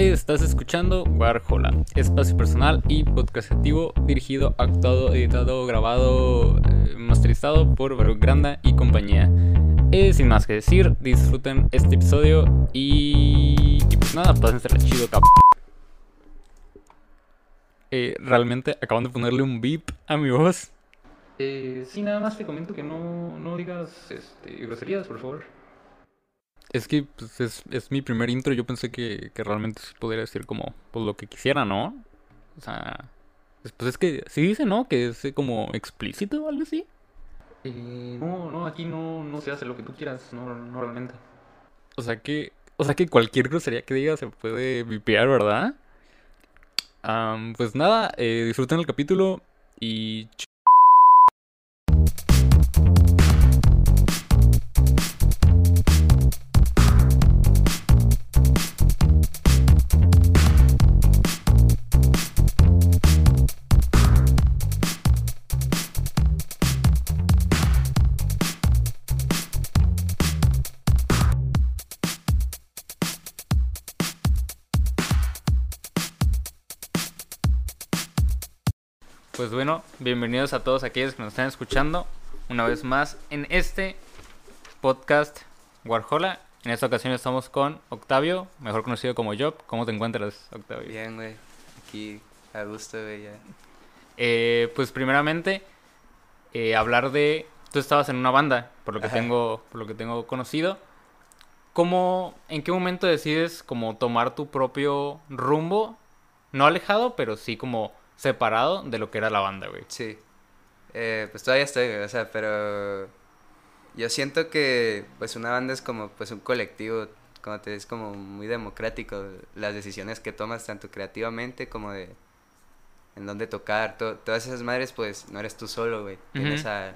Estás escuchando Warhola, espacio personal y podcastativo dirigido, actuado, editado, grabado, eh, masterizado por Baruch Granda y compañía. Eh, sin más que decir, disfruten este episodio y, y pues nada, pásense chido, cap. Eh, realmente acaban de ponerle un beep a mi voz. Eh, sí, nada más te comento que no, no digas este, groserías, por favor. Es que pues, es, es mi primer intro, yo pensé que, que realmente sí podría decir como pues, lo que quisiera, ¿no? O sea, pues, es que sí dice, ¿no? Que es eh, como explícito o algo así. Eh, no, no, aquí no, no se hace lo que tú quieras, no, no realmente. O sea que, o sea que cualquier grosería que diga se puede vipear, ¿verdad? Am, pues nada, eh, disfruten el capítulo y Pues bueno, bienvenidos a todos aquellos que nos están escuchando una vez más en este podcast Warhola. En esta ocasión estamos con Octavio, mejor conocido como Job. ¿Cómo te encuentras, Octavio? Bien, güey. Aquí a gusto, güey, ya. Eh, pues primeramente, eh, hablar de... Tú estabas en una banda, por lo que Ajá. tengo, por lo que tengo conocido. ¿Cómo, en qué momento decides como tomar tu propio rumbo? No alejado, pero sí como separado de lo que era la banda, güey. Sí. Eh, pues todavía estoy, güey, o sea, pero yo siento que pues una banda es como pues un colectivo, como te es como muy democrático, las decisiones que tomas tanto creativamente como de en dónde tocar, to- todas esas madres pues no eres tú solo, güey. Tienes a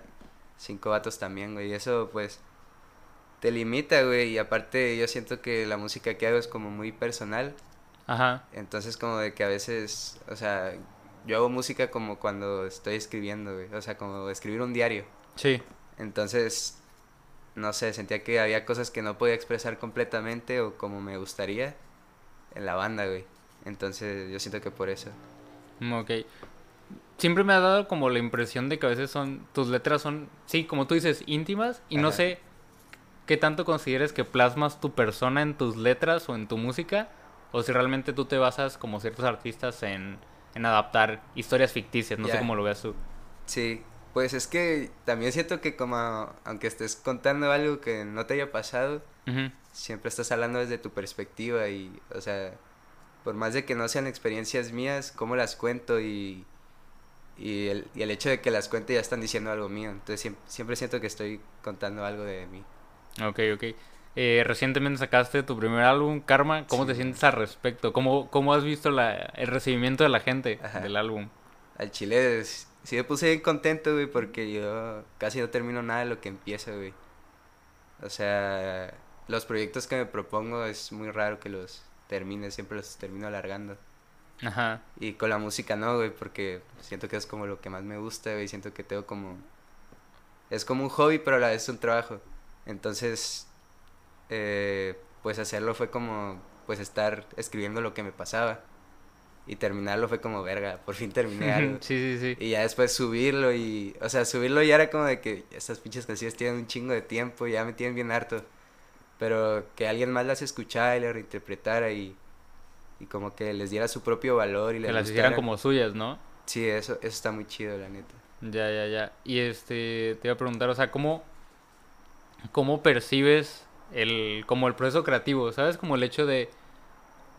cinco vatos también, güey, y eso pues te limita, güey, y aparte yo siento que la música que hago es como muy personal. Ajá. Entonces como de que a veces, o sea, yo hago música como cuando estoy escribiendo, güey. O sea, como escribir un diario. Sí. Entonces, no sé, sentía que había cosas que no podía expresar completamente o como me gustaría en la banda, güey. Entonces, yo siento que por eso. Mm, Ok. Siempre me ha dado como la impresión de que a veces son, tus letras son, sí, como tú dices, íntimas y no sé qué tanto consideres que plasmas tu persona en tus letras o en tu música o si realmente tú te basas como ciertos artistas en, en adaptar historias ficticias, no sé cómo lo veas tú. Sí, pues es que también siento que como aunque estés contando algo que no te haya pasado, siempre estás hablando desde tu perspectiva y, o sea, por más de que no sean experiencias mías, cómo las cuento y, y, el, y el hecho de que las cuente ya están diciendo algo mío. Entonces siempre, siempre siento que estoy contando algo de mí. Ok, ok. Eh, recientemente sacaste tu primer álbum, Karma. ¿Cómo te sientes al respecto? ¿Cómo, cómo has visto la, el recibimiento de la gente Ajá. del álbum? Al chile sí me puse bien contento, güey, porque yo casi no termino nada de lo que empiezo, güey. O sea, los proyectos que me propongo es muy raro que los termine, siempre los termino alargando. Ajá. Y con la música no, güey, porque siento que es como lo que más me gusta, güey. Siento que tengo como... Es como un hobby, pero a la vez es un trabajo. Entonces, eh, pues hacerlo fue como, pues estar escribiendo lo que me pasaba. Y terminarlo fue como, verga, por fin terminé algo. sí, sí, sí. Y ya después subirlo y... O sea, subirlo ya era como de que estas pinches canciones tienen un chingo de tiempo, ya me tienen bien harto. Pero que alguien más las escuchara y las reinterpretara y... Y como que les diera su propio valor y les Que las hicieran como suyas, ¿no? Sí, eso, eso está muy chido, la neta. Ya, ya, ya. Y este, te iba a preguntar, o sea, ¿cómo, cómo percibes el, como el proceso creativo? ¿Sabes? Como el hecho de,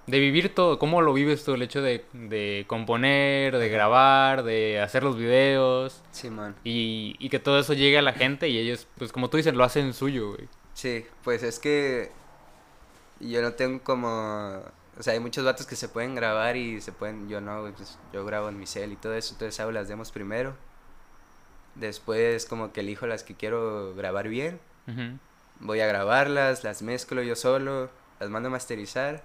de vivir todo, ¿cómo lo vives tú? El hecho de, de componer, de grabar, de hacer los videos Simón. y, y que todo eso llegue a la gente y ellos, pues como tú dices, lo hacen suyo, güey. Sí, pues es que yo no tengo como... O sea, hay muchos vatos que se pueden grabar y se pueden... Yo no, pues yo grabo en mi cel y todo eso, entonces hago las demos primero. Después como que elijo las que quiero grabar bien. Voy a grabarlas, las mezclo yo solo, las mando a masterizar.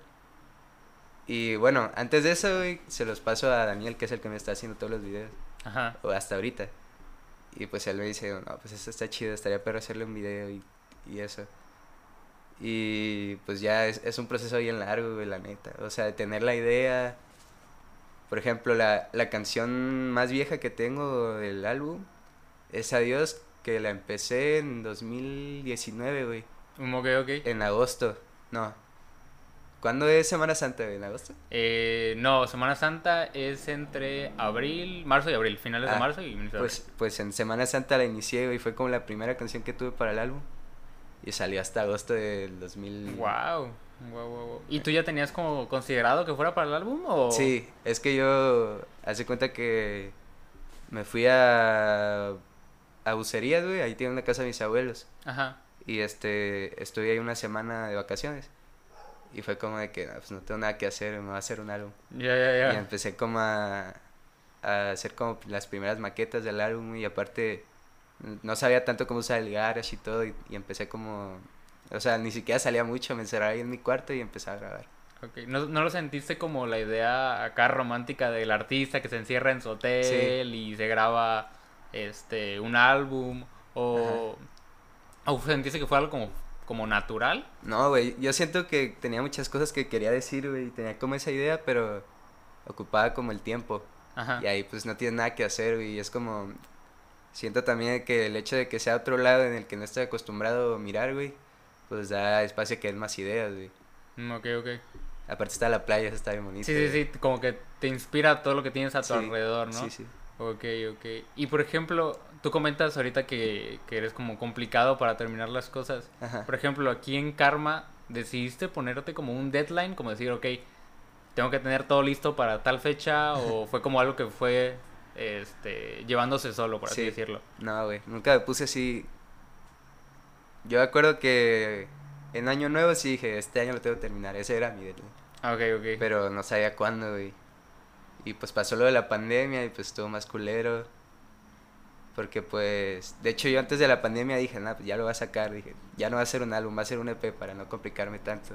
Y bueno, antes de eso, güey, se los paso a Daniel, que es el que me está haciendo todos los videos. Ajá. o hasta ahorita. Y pues él me dice, no, pues esto está chido, estaría perro hacerle un video y, y eso. Y pues ya es, es un proceso bien largo, güey, la neta. O sea, de tener la idea. Por ejemplo, la, la canción más vieja que tengo del álbum es Adiós, que la empecé en 2019, güey. Ok, ok. En agosto. No. ¿Cuándo es Semana Santa, güey? ¿En agosto? Eh, no, Semana Santa es entre abril, marzo y abril, finales de Ah, marzo y de Pues, pues en Semana Santa la inicié, güey. Fue como la primera canción que tuve para el álbum. Y salió hasta agosto del 2000. Wow. Wow, wow, wow. ¿Y tú ya tenías como considerado que fuera para el álbum o...? Sí, es que yo hace cuenta que me fui a a Bucerías, güey, ahí tiene una casa de mis abuelos Ajá. y este estuve ahí una semana de vacaciones y fue como de que no, pues no tengo nada que hacer, me voy a hacer un álbum. Ya, ya, Y ya. empecé como a, a hacer como las primeras maquetas del álbum y aparte no sabía tanto cómo usar el garage y todo y, y empecé como o sea, ni siquiera salía mucho, me encerraba ahí en mi cuarto y empecé a grabar. Ok, ¿No, ¿No lo sentiste como la idea acá romántica del artista que se encierra en su hotel y se graba este un álbum? ¿O, o sentiste que fue algo como, como natural? No, güey, yo siento que tenía muchas cosas que quería decir, güey, y tenía como esa idea, pero ocupaba como el tiempo. Ajá. Y ahí pues no tienes nada que hacer, güey, y es como... Siento también que el hecho de que sea otro lado en el que no estoy acostumbrado a mirar, güey, pues da espacio a que den más ideas, güey. Mm, Ok, ok. Aparte está la playa, eso está bien bonito. Sí, sí, sí, como que te inspira todo lo que tienes a tu Sí, alrededor, ¿no? Sí, sí. Ok, ok. Y por ejemplo, tú comentas ahorita que, que eres como complicado para terminar las cosas. Ajá. Por ejemplo, aquí en Karma, ¿decidiste ponerte como un deadline? Como decir, ok, tengo que tener todo listo para tal fecha, o fue como algo que fue este, llevándose solo, por así Sí. decirlo. No, güey, nunca me puse así... Yo me acuerdo que en Año Nuevo sí dije, este año lo tengo que terminar, ese era mi deadline. Ok, ok. Pero no sabía cuándo, güey. Y pues pasó lo de la pandemia y pues estuvo más culero. Porque pues, de hecho yo antes de la pandemia dije, nada, pues ya lo voy a sacar. Dije, ya no va a ser un álbum, va a ser un EP para no complicarme tanto.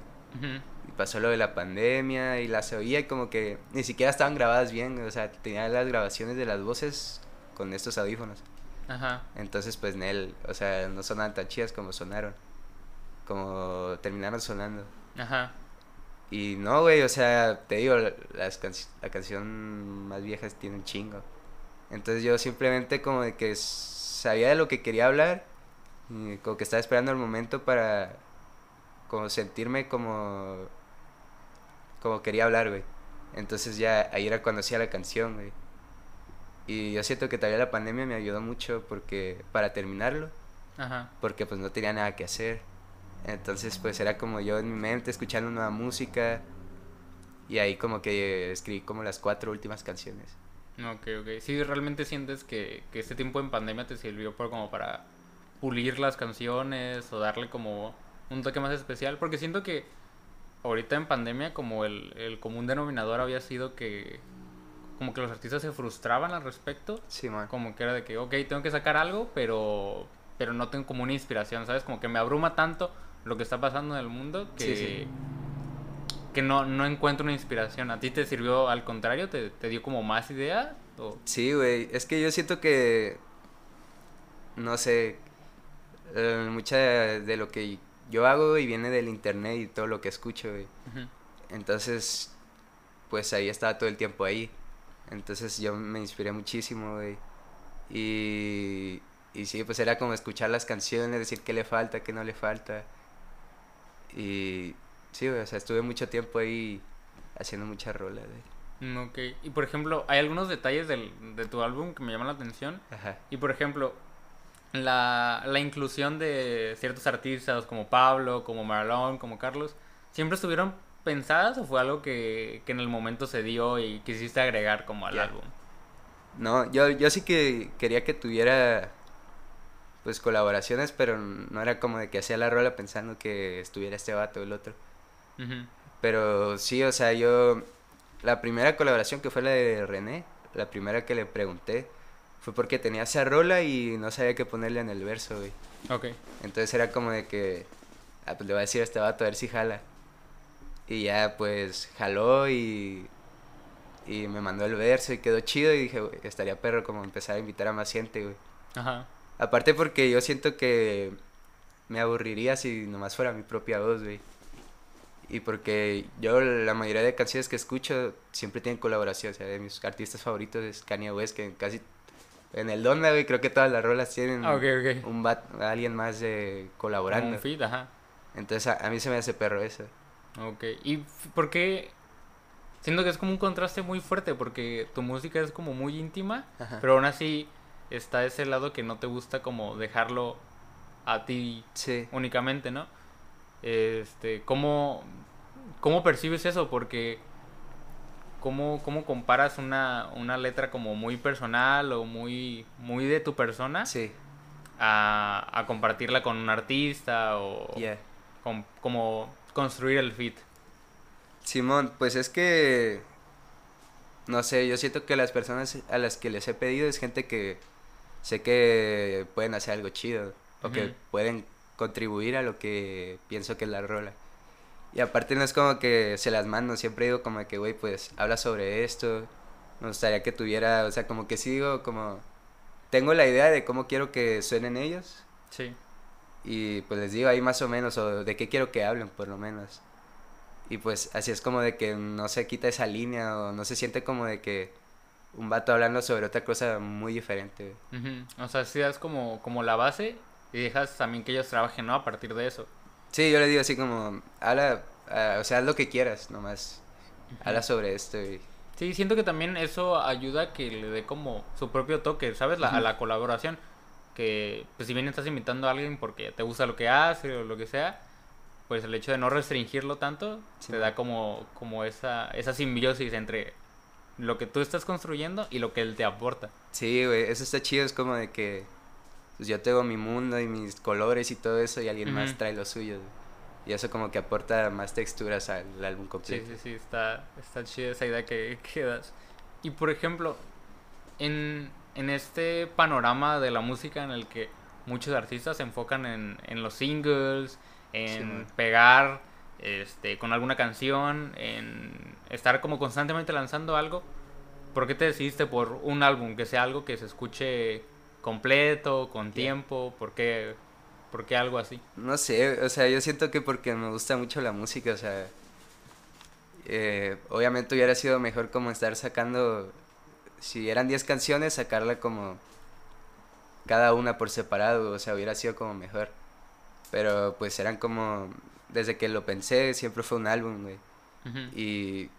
Y pasó lo de la pandemia y las oía y como que ni siquiera estaban grabadas bien. O sea, tenía las grabaciones de las voces con estos audífonos. Ajá. Entonces pues Nel, o sea, no sonaban tan chidas como sonaron. Como terminaron sonando. Ajá. Y no, güey, o sea, te digo, la- las canc- la canción más vieja tiene un chingo. Entonces yo simplemente como de que sabía de lo que quería hablar, y como que estaba esperando el momento para como sentirme como como quería hablar, güey. Entonces ya ahí era cuando hacía la canción, güey. Y yo siento que todavía la pandemia me ayudó mucho porque para terminarlo, Ajá. porque pues no tenía nada que hacer. Entonces pues era como yo en mi mente escuchando nueva música y ahí como que escribí como las cuatro últimas canciones. Ok, ok. Sí, realmente sientes que, que este tiempo en pandemia te sirvió por como para pulir las canciones o darle como un toque más especial. Porque siento que ahorita en pandemia como el, el común denominador había sido que como que los artistas se frustraban al respecto. Sí, man. Como que era de que, ok, tengo que sacar algo, pero, pero no tengo como una inspiración, ¿sabes? Como que me abruma tanto lo que está pasando en el mundo que, Sí, sí. que no, no encuentro una inspiración. ¿A ti te sirvió al contrario? ¿Te, te dio como más idea? O... Sí, güey, es que yo siento que no sé, eh, mucha de, lo que yo hago güey, viene del internet y todo lo que escucho, güey. Entonces, pues ahí estaba todo el tiempo ahí. Entonces yo me inspiré muchísimo, güey. Y, y sí, pues era como escuchar las canciones, decir qué le falta, qué no le falta. Y sí, o sea, estuve mucho tiempo ahí haciendo muchas rolas. Mm, Ok. Y por ejemplo, hay algunos detalles del, de tu álbum que me llaman la atención. Ajá. Y por ejemplo, la, la inclusión de ciertos artistas como Pablo, como Marlon, como Carlos, ¿siempre estuvieron pensadas o fue algo que, que en el momento se dio y quisiste agregar como al álbum? No, yo, yo sí que quería que tuviera pues colaboraciones, pero no era como de que hacía la rola pensando que estuviera este vato o el otro. Pero sí, o sea, yo la primera colaboración que fue la de René, la primera que le pregunté, fue porque tenía esa rola y no sabía qué ponerle en el verso, güey. Ok. Entonces era como de que, ah, pues le voy a decir a este vato a ver si jala. Y ya pues jaló y, y me mandó el verso y quedó chido y dije, güey, estaría perro como empezar a invitar a más gente, güey. Ajá. Aparte porque yo siento que me aburriría si nomás fuera mi propia voz, güey. Y porque yo la mayoría de canciones que escucho siempre tienen colaboración. O sea, de mis artistas favoritos es Kanye West, que casi en el Donda, güey, creo que todas las rolas tienen Ah, ok, ok. un bat, alguien más de colaborando. Un feed, ajá. Entonces a, a mí se me hace perro eso. Ok. ¿Y por qué? Siento que es como un contraste muy fuerte porque tu música es como muy íntima, Ajá. pero aún así está ese lado que no te gusta como dejarlo a ti Sí. únicamente, ¿no? Este, ¿cómo, cómo percibes eso? Porque ¿cómo, cómo comparas una, una letra como muy personal o muy, muy de tu persona Sí. a, a compartirla con un artista o Yeah. con- como construir el fit? Simón, pues es que no sé, yo siento que las personas a las que les he pedido es gente que sé que pueden hacer algo chido o que pueden contribuir a lo que pienso que es la rola. Y aparte no es como que se las mando, siempre digo como que, güey, pues habla sobre esto, me gustaría que tuviera, o sea, como que sí digo como, tengo la idea de cómo quiero que suenen ellos Sí. y pues les digo ahí más o menos, o de qué quiero que hablen, por lo menos. Y pues así es como de que no se quita esa línea o no se siente como de que un vato hablando sobre otra cosa muy diferente. Ujú. O sea, si das como, como la base y dejas también que ellos trabajen, ¿no? A partir de eso. Sí, yo le digo así como, habla, o sea, haz lo que quieras, nomás. Habla sobre esto y... Sí, siento que también eso ayuda a que le dé como su propio toque, ¿sabes? La- A la colaboración. Que, pues, si bien estás invitando a alguien porque te gusta lo que hace o lo que sea, pues el hecho de no restringirlo tanto Sí, te da como, como esa, esa simbiosis entre lo que tú estás construyendo y lo que él te aporta. Sí, güey, eso está chido, es como de que pues yo tengo mi mundo y mis colores y todo eso y alguien más trae los suyos. güey. Y eso como que aporta más texturas al álbum Sí, completo. sí, sí, está, está chida esa idea que, que das. Y por ejemplo, en, en este panorama de la música en el que muchos artistas se enfocan en, en los singles, en pegar este, con alguna canción, en estar como constantemente lanzando algo, ¿por qué te decidiste por un álbum? Que sea algo que se escuche completo, con tiempo, ¿por qué, por qué algo así? No sé, o sea, yo siento que porque me gusta mucho la música, o sea, eh, obviamente hubiera sido mejor como estar sacando, si eran 10 canciones, sacarla como cada una por separado, o sea, hubiera sido como mejor. Pero pues eran como, desde que lo pensé, siempre fue un álbum, güey. Y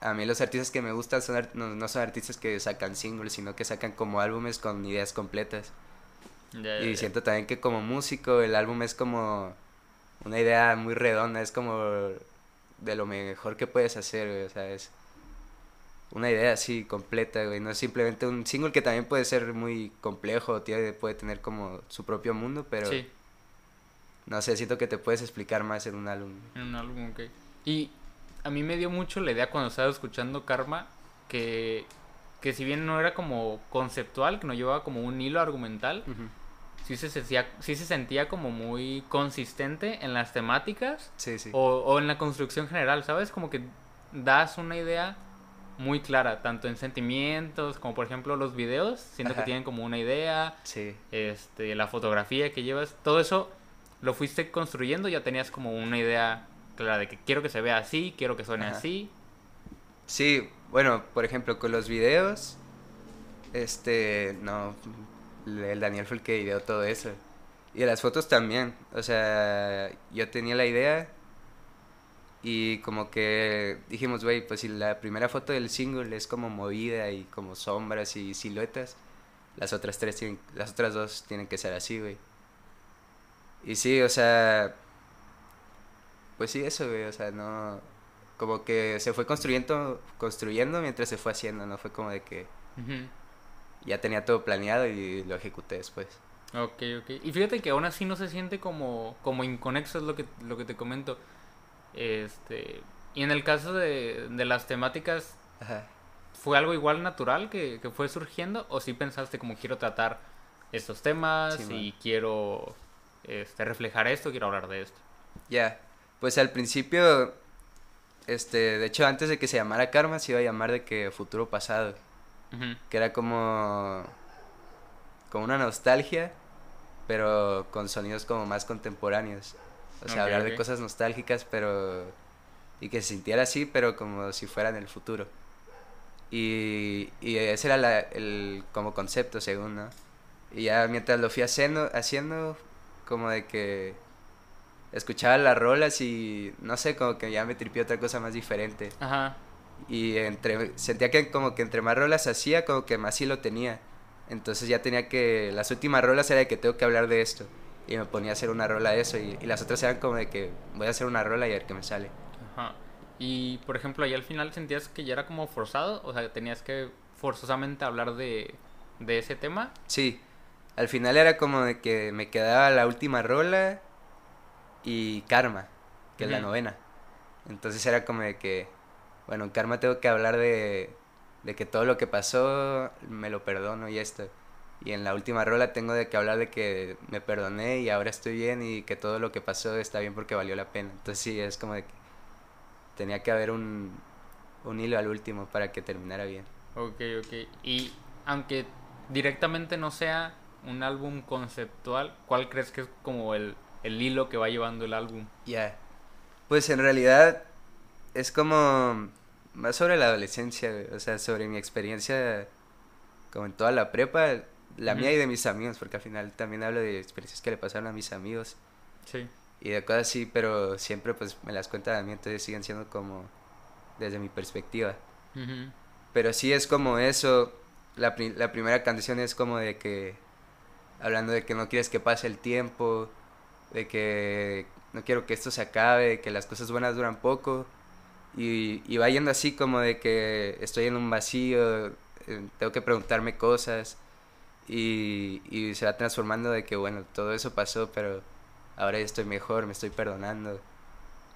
a mí los artistas que me gustan son no, no son artistas que sacan singles, sino que sacan como álbumes con ideas completas. Y siento también que como músico el álbum es como una idea muy redonda, es como de lo mejor que puedes hacer, güey, o sea, es una idea así completa, güey, no es simplemente un single que también puede ser muy complejo, tiene, puede tener como su propio mundo, pero Sí. No sé, siento que te puedes explicar más en un álbum. En un álbum, ok. Y a mí me dio mucho la idea cuando estaba escuchando Karma que, que si bien no era como conceptual, que no llevaba como un hilo argumental, sí se, sentía, sí se sentía como muy consistente en las temáticas Sí, sí. o, o en la construcción general, ¿sabes? Como que das una idea muy clara, tanto en sentimientos, como por ejemplo los videos, siento que tienen como una idea, Sí. este, la fotografía que llevas, todo eso lo fuiste construyendo, ya tenías como una idea clara de que quiero que se vea así, quiero que suene Ajá. así. Sí, bueno, por ejemplo, con los videos, este, no, el Daniel fue el que ideó todo eso. Y las fotos también, o sea, yo tenía la idea y como que dijimos, güey, pues si la primera foto del single es como movida y como sombras y siluetas, las otras tres tienen, las otras dos tienen que ser así, güey. Y sí, o sea, pues sí, eso, güey, o sea, no, como que se fue construyendo, construyendo mientras se fue haciendo, no fue como de que ya tenía todo planeado y lo ejecuté después. Ok, ok. Y fíjate que aún así no se siente como, como inconexo, es lo que, lo que te comento. Este, y en el caso de, de las temáticas, Ajá. ¿fue algo igual natural que, que fue surgiendo? ¿O sí pensaste como quiero tratar estos temas Sí, y man. quiero este, reflejar esto, quiero hablar de esto? Ya, pues al principio, este, de hecho antes de que se llamara Karma se iba a llamar de que Futuro Pasado, que era como, como una nostalgia, pero con sonidos como más contemporáneos. O sea, hablar de cosas nostálgicas, pero... Y que se sintiera así, pero como si fuera en el futuro. Y, y ese era la, el como concepto, según, ¿no? Y ya mientras lo fui haciendo, haciendo como de que escuchaba las rolas y no sé, como que ya me tripió otra cosa más diferente. Ajá. Y entre, sentía que como que entre más rolas hacía, como que más sí lo tenía. Entonces ya tenía que, las últimas rolas era de que tengo que hablar de esto. Y me ponía a hacer una rola de eso. Y, las otras eran como de que voy a hacer una rola y a ver qué me sale. Ajá. Y por ejemplo, ahí al final sentías que ya era como forzado, o sea, tenías que forzosamente hablar de, de ese tema. Sí, al final era como de que me quedaba la última rola y Karma, que es la novena. Entonces era como de que, bueno, en Karma tengo que hablar de, de que todo lo que pasó me lo perdono y esto. Y en la última rola tengo de que hablar de que me perdoné y ahora estoy bien y que todo lo que pasó está bien porque valió la pena. Entonces sí, es como de que tenía que haber un, un hilo al último para que terminara bien. Ok, ok. Y aunque directamente no sea un álbum conceptual, ¿cuál crees que es como el, el hilo que va llevando el álbum? Ya. Pues en realidad es como más sobre la adolescencia, o sea, sobre mi experiencia como en toda la prepa, la mía y de mis amigos, porque al final también hablo de experiencias que le pasaron a mis amigos. Sí. Y de cosas así, pero siempre pues me las cuentan a mí, entonces siguen siendo como desde mi perspectiva. Pero sí es como eso, la, la primera canción es como de que hablando de que no quieres que pase el tiempo, de que no quiero que esto se acabe, que las cosas buenas duran poco. Y, y va yendo así como de que estoy en un vacío, eh, tengo que preguntarme cosas. Y, y se va transformando de que, bueno, todo eso pasó, pero ahora ya estoy mejor, me estoy perdonando.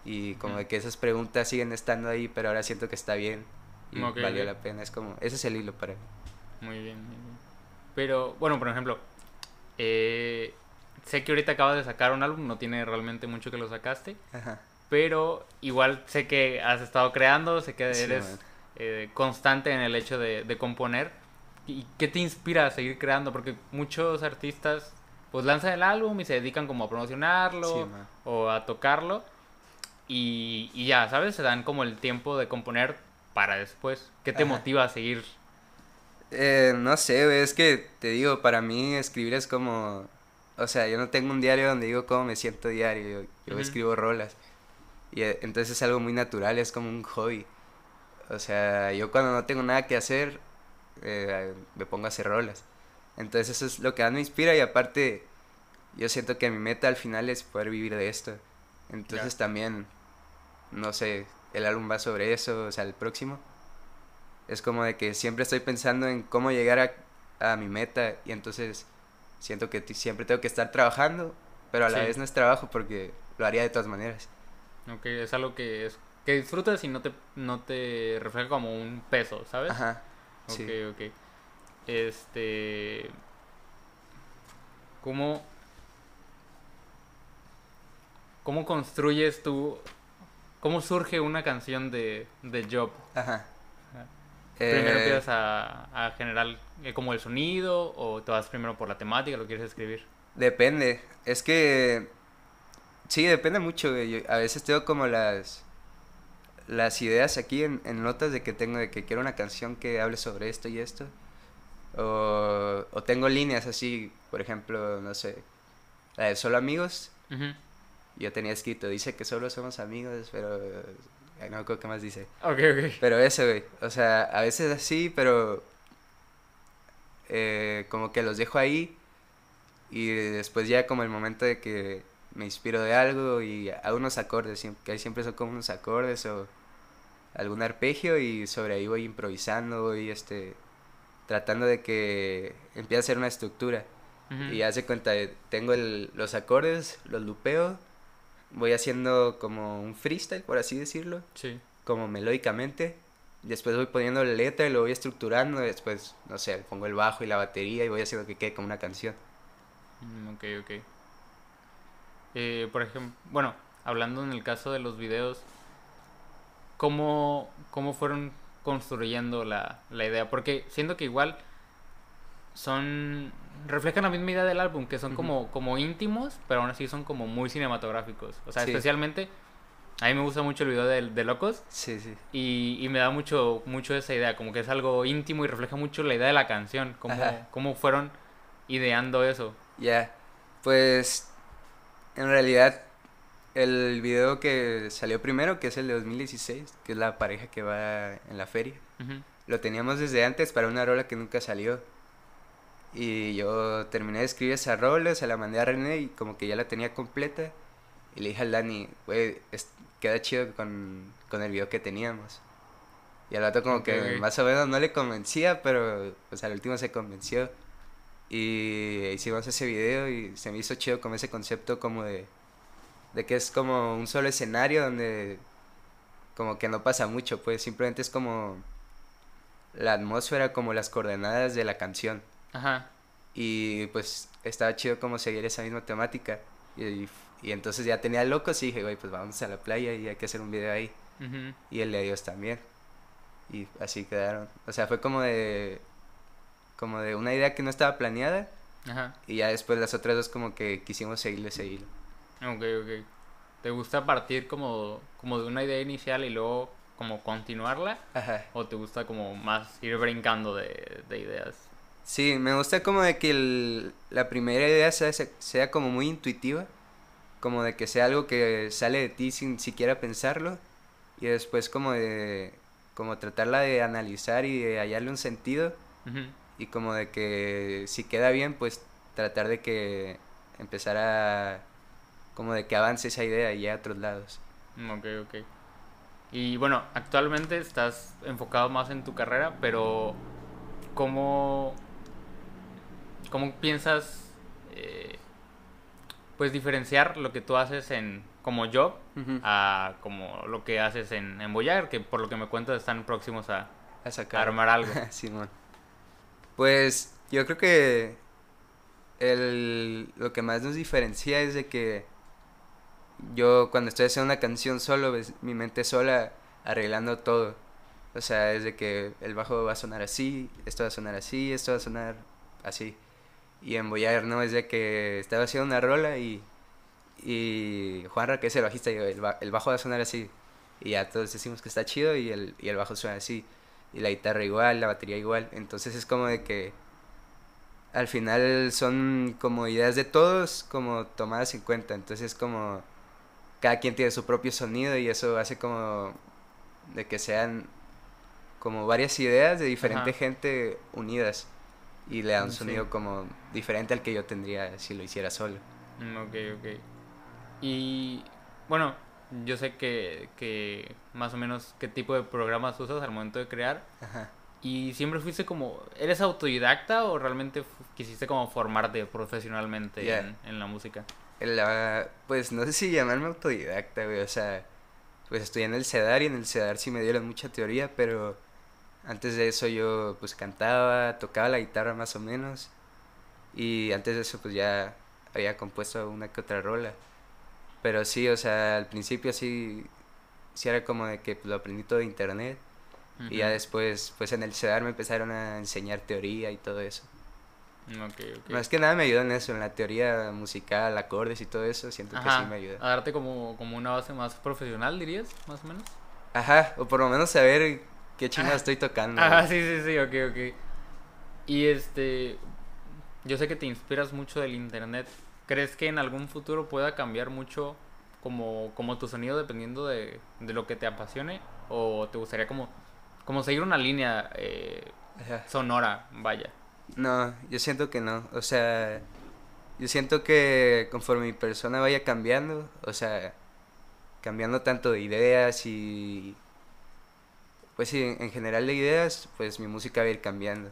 Y como de que esas preguntas siguen estando ahí, pero ahora siento que está bien. Y valió la pena. Es como, ese es el hilo para mí. Muy bien, muy bien. Pero, bueno, por ejemplo, eh, sé que ahorita acabas de sacar un álbum, no tiene realmente mucho que lo sacaste. Pero igual sé que has estado creando, sé que eres eh, constante en el hecho de, componer. ¿Y qué te inspira a seguir creando? Porque muchos artistas pues lanzan el álbum y se dedican como a promocionarlo o a tocarlo. Y, ya, ¿sabes? Se dan como el tiempo de componer para después. ¿Qué te motiva a seguir eh, no sé, es que te digo, para mí escribir es como, o sea, yo no tengo un diario donde digo cómo me siento diario, yo, escribo rolas. Y eh, entonces es algo muy natural, es como un hobby. O sea, yo cuando no tengo nada que hacer, eh, me pongo a hacer rolas. Entonces eso es lo que más me inspira y aparte yo siento que mi meta al final es poder vivir de esto. Entonces también, no sé, el álbum va sobre eso, o sea, el próximo es como de que siempre estoy pensando en cómo llegar a, mi meta y entonces siento que siempre tengo que estar trabajando, pero a la vez no es trabajo porque lo haría de todas maneras. Ok, es algo que, es, que disfrutas y no te, no te refleja como un peso, ¿sabes? Ajá. Ok, ok. Este... ¿Cómo... ¿Cómo construyes tú... ¿Cómo surge una canción de, de Job? Ajá. ¿Primero eh, empiezas a, generar eh, como el sonido o te vas primero por la temática, lo quieres escribir? Depende. Es que. Sí, depende mucho. a veces tengo como las. Las ideas aquí en, notas de que tengo de que quiero una canción que hable sobre esto y esto. O, o tengo líneas así, por ejemplo, no sé. La de Solo Amigos. Yo tenía escrito, dice que solo somos amigos, pero no me qué más dice. Ok, ok. Pero ese, güey. O sea, a veces así, pero. Eh, como que los dejo ahí. Y después ya como el momento de que me inspiro de algo y hago unos acordes, que siempre son como unos acordes o algún arpegio y sobre ahí voy improvisando, voy este, tratando de que empiece a ser una estructura. Y hace cuenta, tengo el, los acordes, los lupeo voy haciendo como un freestyle, por así decirlo. Sí. Como melódicamente. Después voy poniendo la letra y lo voy estructurando. Después, no sé, pongo el bajo y la batería y voy haciendo que quede como una canción. Mm, ok, ok. Eh, por ejemplo, bueno, hablando en el caso de los videos, ¿cómo, cómo fueron construyendo la, la idea? Porque siento que igual son reflejan la misma idea del álbum, que son como, como íntimos, pero aún así son como muy cinematográficos. O sea, especialmente, a mí me gusta mucho el video de, de Locos. Sí, sí. Y, y, me da mucho, mucho esa idea, como que es algo íntimo y refleja mucho la idea de la canción, cómo, cómo fueron ideando eso. Ya, pues en realidad el video que salió primero, que es el de 2016, que es la pareja que va en la feria, lo teníamos desde antes para una rola que nunca salió. Y yo terminé de escribir esa rola, se la mandé a René y como que ya la tenía completa. Y le dije al Dani, güey, queda chido con, con, el video que teníamos. Y al rato como que más o menos no le convencía, pero pues al último se convenció. Y hicimos ese video y se me hizo chido con ese concepto como de, de que es como un solo escenario donde como que no pasa mucho, pues simplemente es como la atmósfera, como las coordenadas de la canción. Ajá. Y pues estaba chido como seguir esa misma temática. Y, y entonces ya tenía locos y dije, güey, pues vamos a la playa y hay que hacer un video ahí. Y el de Dios también. Y así quedaron. O sea, fue como de. Como de una idea que no estaba planeada. Ajá. Y ya después las otras dos como que quisimos seguirle ese hilo. Ok, ok. ¿Te gusta partir como, como de una idea inicial y luego como continuarla? Ajá. ¿O te gusta como más ir brincando de, de ideas? Sí, me gusta como de que la primera idea sea, sea como muy intuitiva, como de que sea algo que sale de ti sin siquiera pensarlo y después como de como tratarla de analizar y de hallarle un sentido y como de que si queda bien pues tratar de que empezar a como de que avance esa idea y a otros lados. Ok, ok. Y bueno, actualmente estás enfocado más en tu carrera, pero ¿cómo, cómo piensas eh, pues diferenciar lo que tú haces en como job a como lo que haces en, en Boyar, que por lo que me cuentas están próximos a, a, sacar. armar algo? Simón. Pues yo creo que el, lo que más nos diferencia es de que yo cuando estoy haciendo una canción solo, ves, mi mente sola arreglando todo. O sea, es de que el bajo va a sonar así, esto va a sonar así, esto va a sonar así. Y en Boyar, ¿no? Es de que estaba haciendo una rola y, y Juanra, que es el bajista, el, el bajo va a sonar así. Y ya todos decimos que está chido y el, y el bajo suena así. Y la guitarra igual, la batería igual. Entonces es como de que al final son como ideas de todos, como tomadas en cuenta. Entonces es como cada quien tiene su propio sonido y eso hace como de que sean como varias ideas de diferente gente unidas y le da un sonido como diferente al que yo tendría si lo hiciera solo. Mm, ok, ok. Y bueno, yo sé que, que más o menos qué tipo de programas usas al momento de crear. Ajá. ¿Y siempre fuiste como, eres autodidacta o realmente quisiste como formarte profesionalmente en, en la música? la, pues no sé si llamarme autodidacta, güey, o sea, pues estudié en el CEDAR y en el CEDAR sí me dieron mucha teoría, pero antes de eso yo pues cantaba, tocaba la guitarra más o menos y antes de eso pues ya había compuesto una que otra rola. Pero sí, o sea, al principio sí, sí era como de que lo aprendí todo de internet y ya después pues en el CEDAR me empezaron a enseñar teoría y todo eso. Okay, Más que nada me ayudó en eso, en la teoría musical, acordes y todo eso, siento que sí me ayuda. A darte como, como una base más profesional, dirías, más o menos. Ajá, o por lo menos saber qué chingada estoy tocando. Ajá, sí, sí, sí, ok, ok. Y este, yo sé que te inspiras mucho del internet. ¿Crees que en algún futuro pueda cambiar mucho como, como tu sonido dependiendo de, de lo que te apasione? ¿O te gustaría como, como seguir una línea eh, sonora, vaya? No, yo siento que no. O sea, yo siento que conforme mi persona vaya cambiando, o sea, cambiando tanto de ideas y... Pues sí, en general de ideas, pues mi música va a ir cambiando.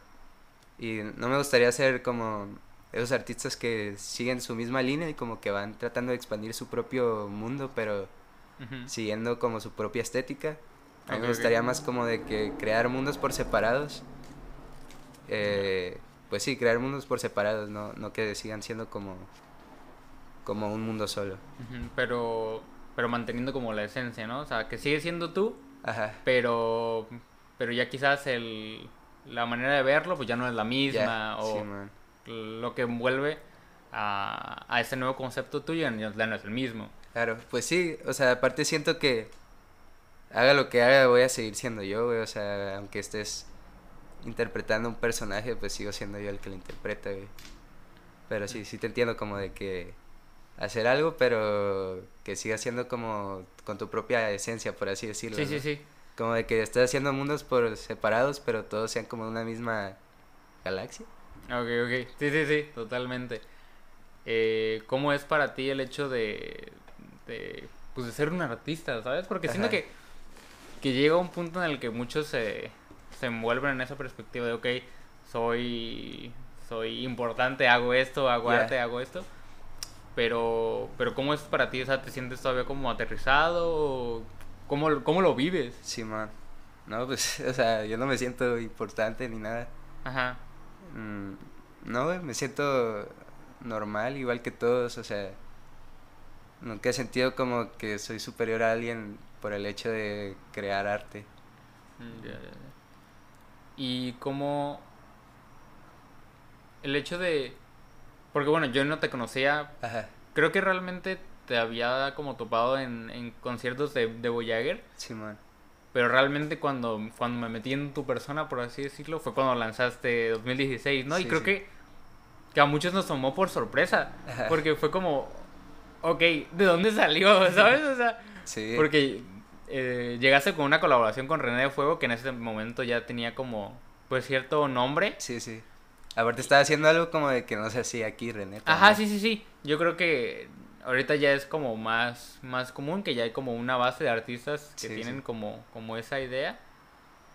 Y no me gustaría ser como esos artistas que siguen su misma línea y como que van tratando de expandir su propio mundo, pero siguiendo como su propia estética. A mí me gustaría más como de que crear mundos por separados eh, pues sí, crear mundos por separados, no, no que sigan siendo como, como un mundo solo. pero, pero manteniendo como la esencia, ¿no? O sea, que sigue siendo tú, Ajá. pero pero ya quizás el, la manera de verlo pues ya no es la misma o lo que envuelve a, a ese nuevo concepto tuyo ya no es el mismo. Claro, pues sí, o sea, aparte siento que haga lo que haga, voy a seguir siendo yo, güey, o sea, aunque estés interpretando un personaje, pues sigo siendo yo el que lo interpreta, güey. Pero sí, sí te entiendo como de que hacer algo, pero que siga siendo como con tu propia esencia, por así decirlo. Sí, sí, sí. Como de que estás haciendo mundos por separados, pero todos sean como una misma galaxia. Ok, ok. Sí, sí, sí, totalmente. Eh, ¿Cómo es para ti el hecho de, de, pues de ser un artista, ¿sabes? Porque siento que, que llega un punto en el que muchos se, se envuelven en esa perspectiva de, ok, soy, soy importante, hago esto, hago arte, hago esto. Pero, pero ¿cómo es para ti? O sea, ¿te sientes todavía como aterrizado? ¿Cómo, cómo lo vives? Sí, man. No, pues, o sea, yo no me siento importante ni nada. Ajá. Mm, no, me siento normal, igual que todos, o sea, nunca he sentido como que soy superior a alguien por el hecho de crear arte. Mm, y cómo el hecho de porque bueno, yo no te conocía. Ajá. Creo que realmente te había como topado en, en conciertos de, de Voyager. Sí, man. Pero realmente cuando, cuando me metí en tu persona, por así decirlo, fue cuando lanzaste 2016, ¿no? y creo que, que a muchos nos tomó por sorpresa. Porque fue como, ok, ¿de dónde salió? ¿Sabes? O sea, sí. porque eh, llegaste con una colaboración con René de Fuego que en ese momento ya tenía como, pues, cierto nombre. Sí, sí. Aparte estaba haciendo algo como de que no se hacía aquí, René. Ajá, sí, sí, sí. Yo creo que ahorita ya es como más, más común, que ya hay como una base de artistas que tienen Como, como esa idea.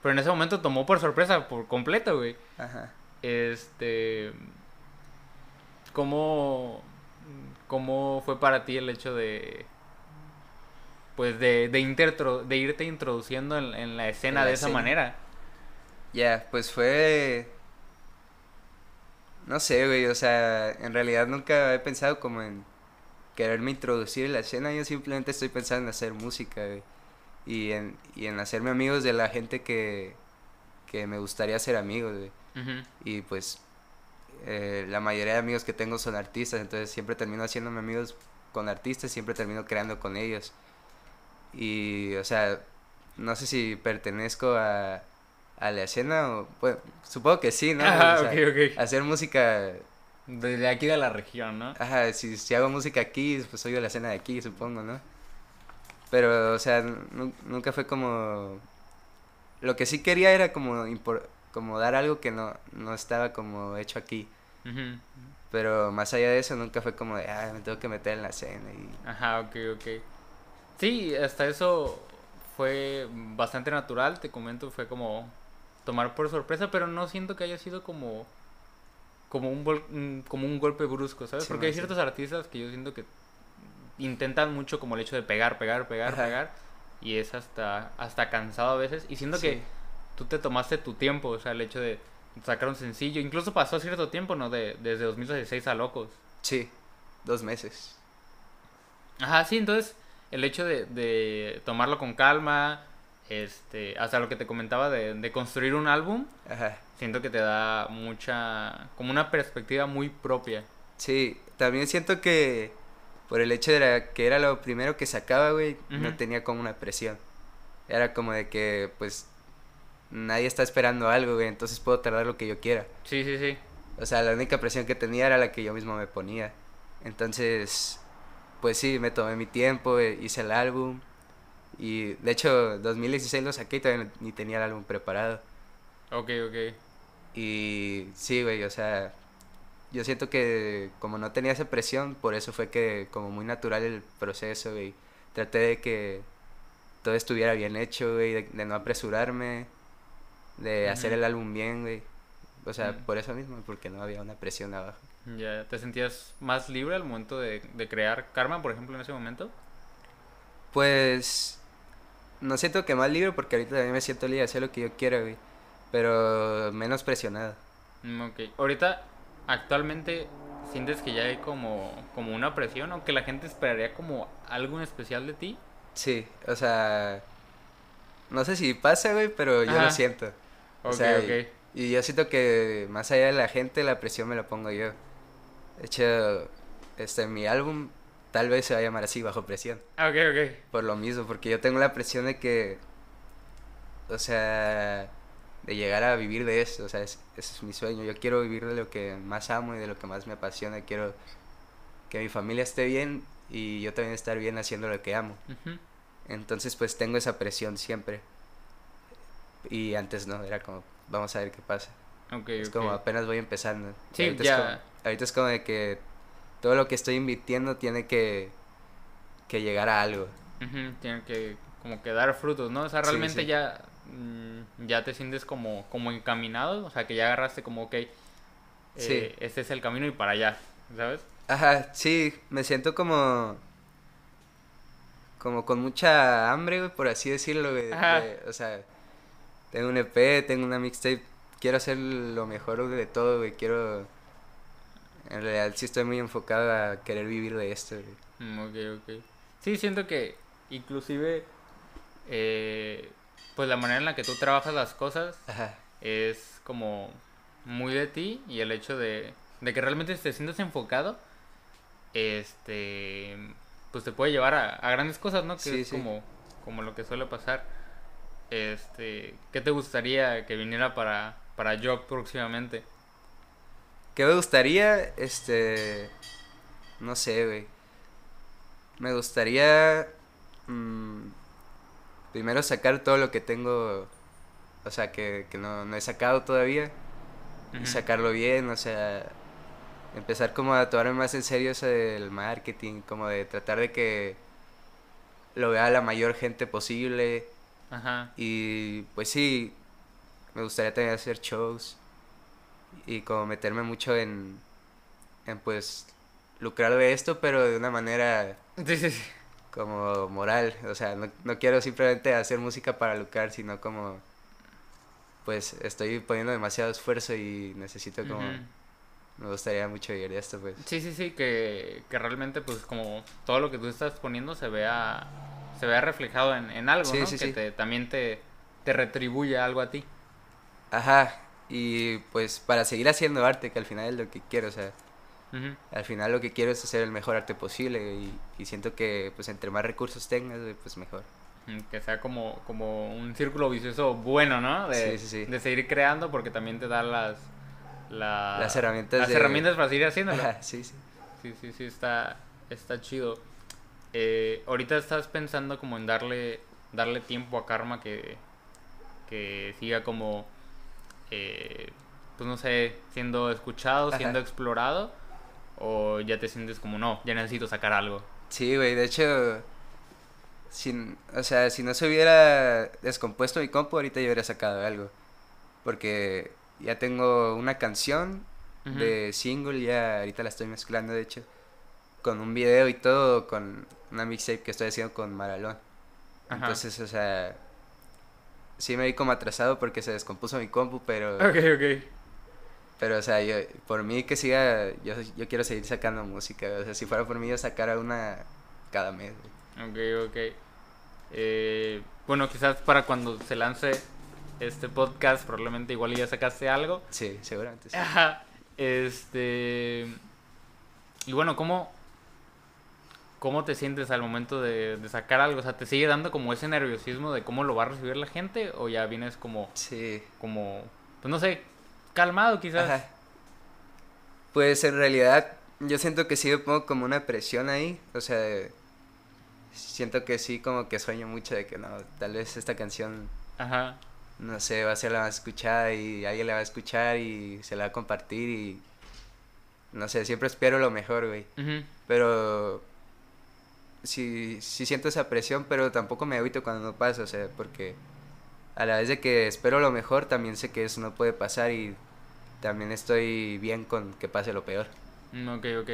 Pero en ese momento tomó por sorpresa por completo, güey. Ajá. Este... ¿Cómo, ¿Cómo fue para ti el hecho de... Pues de, de, de irte introduciendo en, la escena de esa manera? Ya, pues fue no sé, güey, o sea, en realidad nunca he pensado como en quererme introducir en la escena, yo simplemente estoy pensando en hacer música, güey. Y en, y en hacerme amigos de la gente que, que me gustaría ser amigos, güey. Y pues eh, la mayoría de amigos que tengo son artistas, entonces siempre termino haciéndome amigos con artistas, siempre termino creando con ellos. Y, o sea, no sé si pertenezco a, a la escena? O, pues, supongo que sí, ¿no? Hacer música... Desde aquí de la región, ¿no? Ajá, si, si hago música aquí, pues soy de la escena de aquí, supongo, ¿no? Pero, o sea, nunca fue como... Lo que sí quería era como, como dar algo que no, no estaba como hecho aquí. Pero más allá de eso, nunca fue como de, ah, me tengo que meter en la escena. Y... Ajá, ok, ok. Sí, hasta eso fue bastante natural, te comento, fue como tomar por sorpresa, pero no siento que haya sido como como un, como un golpe brusco, ¿sabes? Porque hay ciertos artistas que yo siento que intentan mucho como el hecho de pegar, pegar, pegar, pegar y es hasta hasta cansado a veces y siento que tú te tomaste tu tiempo, o sea, el hecho de sacar un sencillo, incluso pasó cierto tiempo, ¿no? De, desde 2016 a Locos. Sí, dos meses. Ajá, sí, entonces el hecho de, de tomarlo con calma, este, hasta lo que te comentaba de, construir un álbum, siento que te da mucha, como una perspectiva muy propia. Sí, también siento que por el hecho de que era lo primero que sacaba, güey, no tenía como una presión. Era como de que, pues, nadie está esperando algo, güey, entonces puedo tardar lo que yo quiera. Sí, sí, sí. O sea, la única presión que tenía era la que yo mismo me ponía. Entonces, pues sí, me tomé mi tiempo, eh, hice el álbum y de hecho, 2016 lo saqué y todavía ni tenía el álbum preparado. Ok, ok. Y sí, güey, o sea, yo siento que como no tenía esa presión, por eso fue que como muy natural el proceso, güey. Traté de que todo estuviera bien hecho, güey, de, no apresurarme, de hacer el álbum bien, güey. O sea, por eso mismo, porque no había una presión abajo. Ya, ¿te sentías más libre al momento de, de crear Karma, por ejemplo, en ese momento? Pues no siento que más libre porque ahorita también me siento libre de hacer lo que yo quiera, güey. Pero menos presionado. Mm, ok. Ahorita, actualmente, ¿sientes que ya hay como, como una presión o que la gente esperaría como algo en especial de ti? Sí, o sea, no sé si pasa, güey, pero yo lo siento. o sea, Y yo siento que más allá de la gente, la presión me la pongo yo. De hecho, este, mi álbum tal vez se va a llamar así, Bajo Presión. Ah, ok, ok. Por lo mismo, porque yo tengo la presión de que, o sea, de llegar a vivir de eso, o sea, ese es mi sueño. Yo quiero vivir de lo que más amo y de lo que más me apasiona. Quiero que mi familia esté bien y yo también estar bien haciendo lo que amo. Entonces, pues tengo esa presión siempre. Y antes no, era como, vamos a ver qué pasa. es como apenas voy empezando. Sí, ahorita ya. Es como, ahorita es como de que todo lo que estoy invirtiendo tiene que, que llegar a algo. Tiene que como que dar frutos, ¿no? O sea, realmente ya mm, ya te sientes como, como encaminado, o sea, que ya agarraste como, ok, eh, este es el camino y para allá, ¿sabes? Ajá, sí, me siento como como con mucha hambre, güey, por así decirlo, güey. o sea, tengo un EP, tengo una mixtape, quiero hacer lo mejor de todo, güey, quiero en realidad sí estoy muy enfocado a querer vivir de esto. Mm, ok, ok. Sí, siento que inclusive, eh, pues la manera en la que tú trabajas las cosas es como muy de ti y el hecho de, de que realmente te sientas enfocado, este, pues te puede llevar a, grandes cosas, ¿no? Que es Como, como lo que suele pasar. Este, ¿qué te gustaría que viniera para, para Job próximamente? ¿Qué me gustaría? Este. No sé, güey. Me gustaría. Mm, primero sacar todo lo que tengo. O sea, que, no, he sacado todavía. Y sacarlo bien, o sea. Empezar como a tomarme más en serio eso del marketing. Como de tratar de que. Lo vea la mayor gente posible. Ajá. Y pues sí. Me gustaría también hacer shows y como meterme mucho en, en pues lucrar de esto, pero de una manera como moral. O sea, no, no quiero simplemente hacer música para lucrar, sino como pues estoy poniendo demasiado esfuerzo y necesito como... Me gustaría mucho vivir de esto, pues. Sí, sí, sí, que, que realmente pues como todo lo que tú estás poniendo se vea, se vea reflejado en, en algo, ¿no? que Te, también te, te retribuye algo a ti. Ajá, y pues para seguir haciendo arte, que al final es lo que quiero, o sea, al final lo que quiero es hacer el mejor arte posible y, siento que pues entre más recursos tengas, pues mejor. Que sea como, como un círculo vicioso bueno, ¿no? De, de seguir creando porque también te da las, las herramientas, las herramientas para seguir haciéndolo. sí, sí. Sí, sí, sí, está, está chido. Eh, ahorita estás pensando como en darle, darle tiempo a Karma que, que siga como eh, pues no sé, siendo escuchado, siendo explorado? ¿O ya te sientes como, no, ya necesito sacar algo? Sí, güey, de hecho, sin, o sea, si no se hubiera descompuesto mi compu, ahorita yo hubiera sacado algo. Porque ya tengo una canción de single, ya ahorita la estoy mezclando, de hecho, con un video y todo, con una mixtape que estoy haciendo con Maralón. Entonces, o sea, sí me vi como atrasado porque se descompuso mi compu, pero... Ok, ok. Pero, o sea, yo, por mí que siga, yo, yo quiero seguir sacando música. O sea, si fuera por mí, yo sacara una cada mes. Ok, ok. Eh, bueno, quizás para cuando se lance este podcast, probablemente igual ya sacaste algo. Sí, seguramente sí. Ajá. Este... Y bueno, ¿cómo, ¿Cómo te sientes al momento de, sacar algo? O sea, ¿te sigue dando como ese nerviosismo de cómo lo va a recibir la gente? ¿O ya vienes como... Sí. Como... Pues no sé, calmado quizás. Pues en realidad yo siento que sí me pongo como una presión ahí. O sea, siento que sí como que sueño mucho de que no, tal vez esta canción... Ajá. No sé, va a ser la más escuchada y alguien la va a escuchar y se la va a compartir y... No sé, siempre espero lo mejor, güey. Pero sí, sí siento esa presión, pero tampoco me evito cuando no pasa, o sea, porque a la vez de que espero lo mejor, también sé que eso no puede pasar y también estoy bien con que pase lo peor. Mm, ok, ok.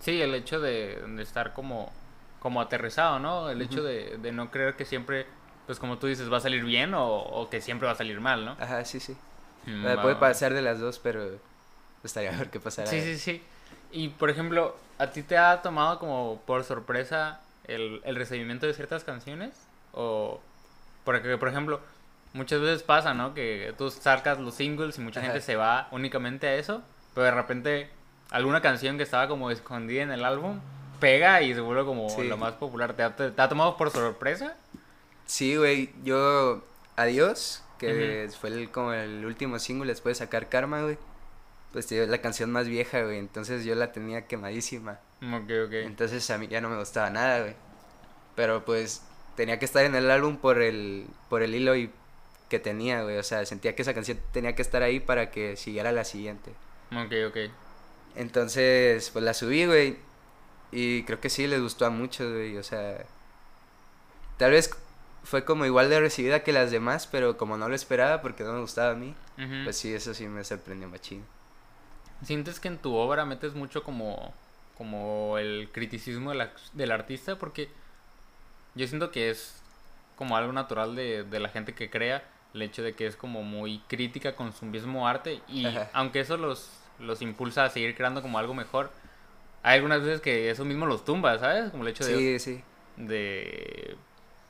Sí, el hecho de, estar como, como aterrizado, ¿no? El hecho de, de, no creer que siempre, pues como tú dices, va a salir bien o, que siempre va a salir mal, ¿no? Ajá, sí, sí. Mm, puede pasar de las dos, pero estaría ver qué pasará. Sí, sí, sí. Y por ejemplo, ¿a ti te ha tomado como por sorpresa el, el recibimiento de ciertas canciones? O porque, por ejemplo, muchas veces pasa, ¿no? Que tú sacas los singles y mucha gente se va únicamente a eso, pero de repente alguna canción que estaba como escondida en el álbum pega y se vuelve como lo más popular. ¿Te ha, tomado por sorpresa? Sí, güey. Yo, Adiós, que fue el, como el último single después de sacar Karma, güey. Pues la canción más vieja, güey. Entonces yo la tenía quemadísima. Ok, ok. Entonces a mí ya no me gustaba nada, güey. Pero pues tenía que estar en el álbum por el, por el hilo y que tenía, güey. O sea, sentía que esa canción tenía que estar ahí para que siguiera la siguiente. Ok, ok. Entonces, pues la subí, güey. Y creo que sí les gustó a muchos, güey. O sea, tal vez fue como igual de recibida que las demás, pero como no lo esperaba porque no me gustaba a mí, pues sí, eso sí me sorprendió machín. ¿Sientes que en tu obra metes mucho como, como el criticismo del artista? Porque yo siento que es como algo natural de, de, la gente que crea, el hecho de que es como muy crítica con su mismo arte y aunque eso los, los impulsa a seguir creando como algo mejor, hay algunas veces que eso mismo los tumba, ¿sabes? Como el hecho de... Sí, sí. De...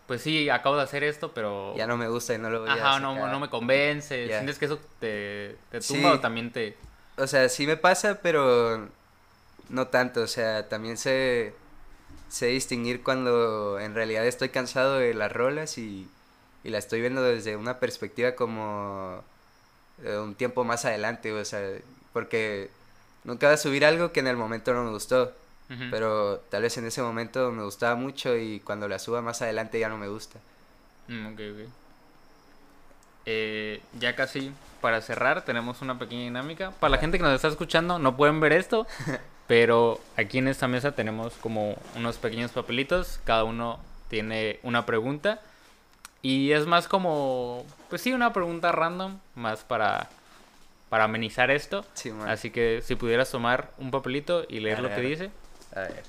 Pues sí, acabo de hacer esto, pero... Ya no me gusta y no lo voy Ajá, a no, no me convence. ¿Sientes que eso te, te tumba o también te...? O sea, sí me pasa, pero no tanto. O sea, también sé, sé distinguir cuando en realidad estoy cansado de las rolas y, y la estoy viendo desde una perspectiva como un tiempo más adelante. O sea, porque nunca voy a subir algo que en el momento no me gustó. Pero tal vez en ese momento me gustaba mucho y cuando la suba más adelante ya no me gusta. Mm, ok, ok. Eh, ya casi para cerrar tenemos una pequeña dinámica. Para la gente que nos está escuchando no pueden ver esto, pero aquí en esta mesa tenemos como unos pequeños papelitos. Cada uno tiene una pregunta. Y es más como, pues sí, una pregunta random, más para para amenizar esto. Así que si pudieras tomar un papelito y leer lo que dice. A ver.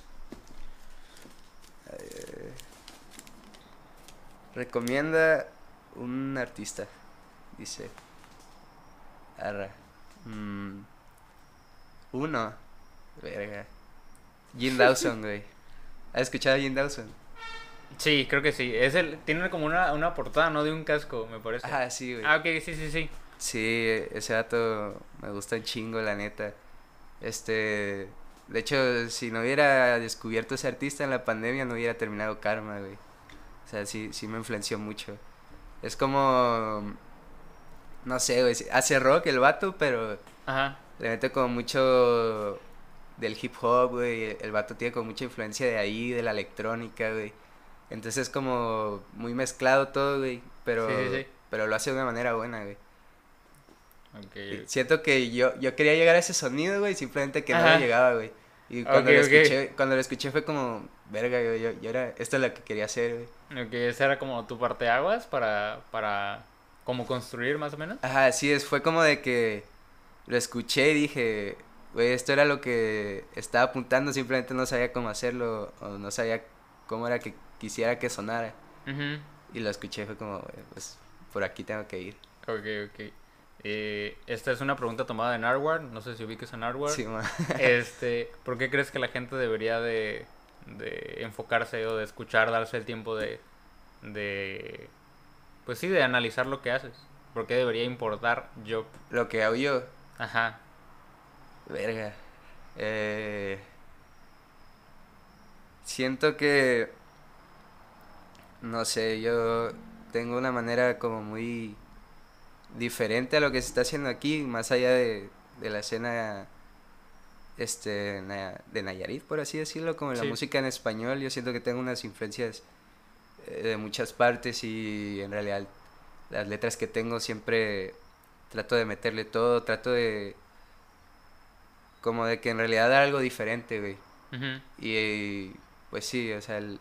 Recomienda un artista. Dice. Arra. Mm. Uno. Verga. Jim Dawson, güey. ¿Has escuchado a Jim Dawson? Sí, creo que sí. Es el, tiene como una, una portada, ¿no? De un casco, me parece. Ah, sí, güey. Ah, ok, sí, sí, sí. Sí, ese dato me gusta un chingo, la neta. Este, de hecho, si no hubiera descubierto ese artista en la pandemia, no hubiera terminado Karma, güey. O sea, sí, sí me influenció mucho. Es como, no sé, güey, hace rock el vato, pero Ajá. le mete como mucho del hip hop, güey. El vato tiene como mucha influencia de ahí, de la electrónica, güey. Entonces es como muy mezclado todo, güey. Pero, pero lo hace de una manera buena, güey. Siento que yo, yo quería llegar a ese sonido, güey, simplemente que no llegaba, güey. Y cuando, lo escuché, cuando lo escuché fue como, verga, yo, yo, era, esto es lo que quería hacer, güey. Ok, esa era como tu parte de aguas para, para, como construir más o menos. Ajá, sí, es, fue como de que lo escuché y dije, güey, esto era lo que estaba apuntando, simplemente no sabía cómo hacerlo o no sabía cómo era que quisiera que sonara. Y lo escuché, fue como, pues por aquí tengo que ir. Ok, ok. Eh, esta es una pregunta tomada de Narwhal, no sé si ubiques a Narwhal. Sí, este, ¿Por qué crees que la gente debería de, enfocarse o de escuchar, darse el tiempo de, de, pues sí, de analizar lo que haces? ¿Por qué debería importar yo? Lo que hago yo. Ajá. Verga. Eh, siento que, no sé, yo tengo una manera como muy diferente a lo que se está haciendo aquí, más allá de, la escena este de Nayarit, por así decirlo, como la música en español, yo siento que tengo unas influencias de muchas partes y en realidad las letras que tengo siempre trato de meterle todo, trato de como de que en realidad da algo diferente, güey. y, pues sí, o sea, el,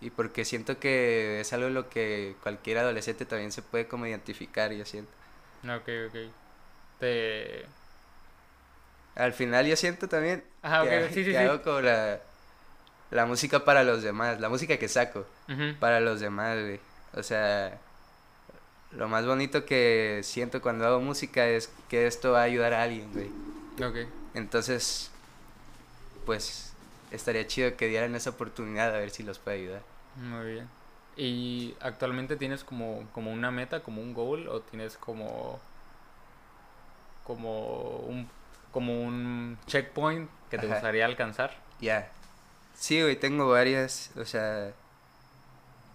y porque siento que es algo en lo que cualquier adolescente también se puede como identificar, yo siento. Ok, ok. Te... Al final yo siento también que, hago como la, la música para los demás, la música que saco para los demás, güey. O sea, lo más bonito que siento cuando hago música es que esto va a ayudar a alguien, güey. Ok. Entonces, pues estaría chido que dieran esa oportunidad a ver si los puede ayudar. Muy bien. ¿Y actualmente tienes como, como una meta, como un goal, o tienes como como un como un checkpoint que te gustaría alcanzar? Ya. Sí, güey, tengo varias, o sea,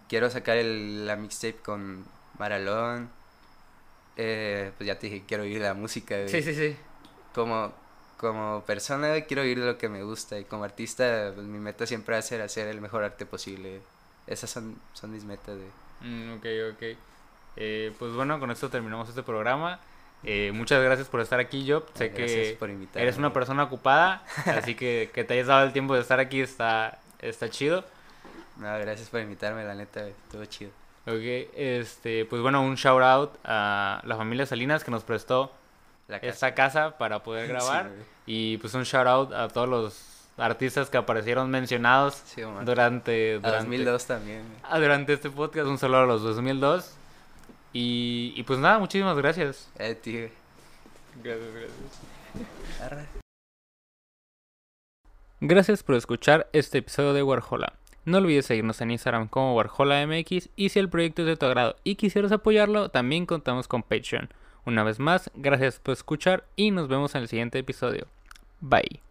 quiero sacar el, la mixtape con Maralón. Eh, pues ya te dije, quiero oír la música, güey. Sí, sí, sí. Como, como persona, quiero oír lo que me gusta. Y como artista, pues mi meta siempre va a ser hacer el mejor arte posible. Esas son, son mis metas, güey. Mm, ok, ok. Eh, pues bueno, con esto terminamos este programa. Eh, muchas gracias por estar aquí, Job. Sé que eres una persona ocupada, así que que te hayas dado el tiempo de estar aquí está, está chido. No, gracias por invitarme, la neta, estuvo chido. Ok, este, pues bueno, un shout out a la familia Salinas que nos prestó esta casa para poder grabar. y pues un shout out a todos los artistas que aparecieron mencionados durante, durante... 2002 también. Ah, durante este podcast, un saludo a los 2002. Y, y pues nada, muchísimas gracias. Eh, tío. Gracias, gracias. Gracias por escuchar este episodio de Warhola. No olvides seguirnos en Instagram como WarholaMX y si el proyecto es de tu agrado y quisieras apoyarlo, también contamos con Patreon. Una vez más, gracias por escuchar y nos vemos en el siguiente episodio. Bye.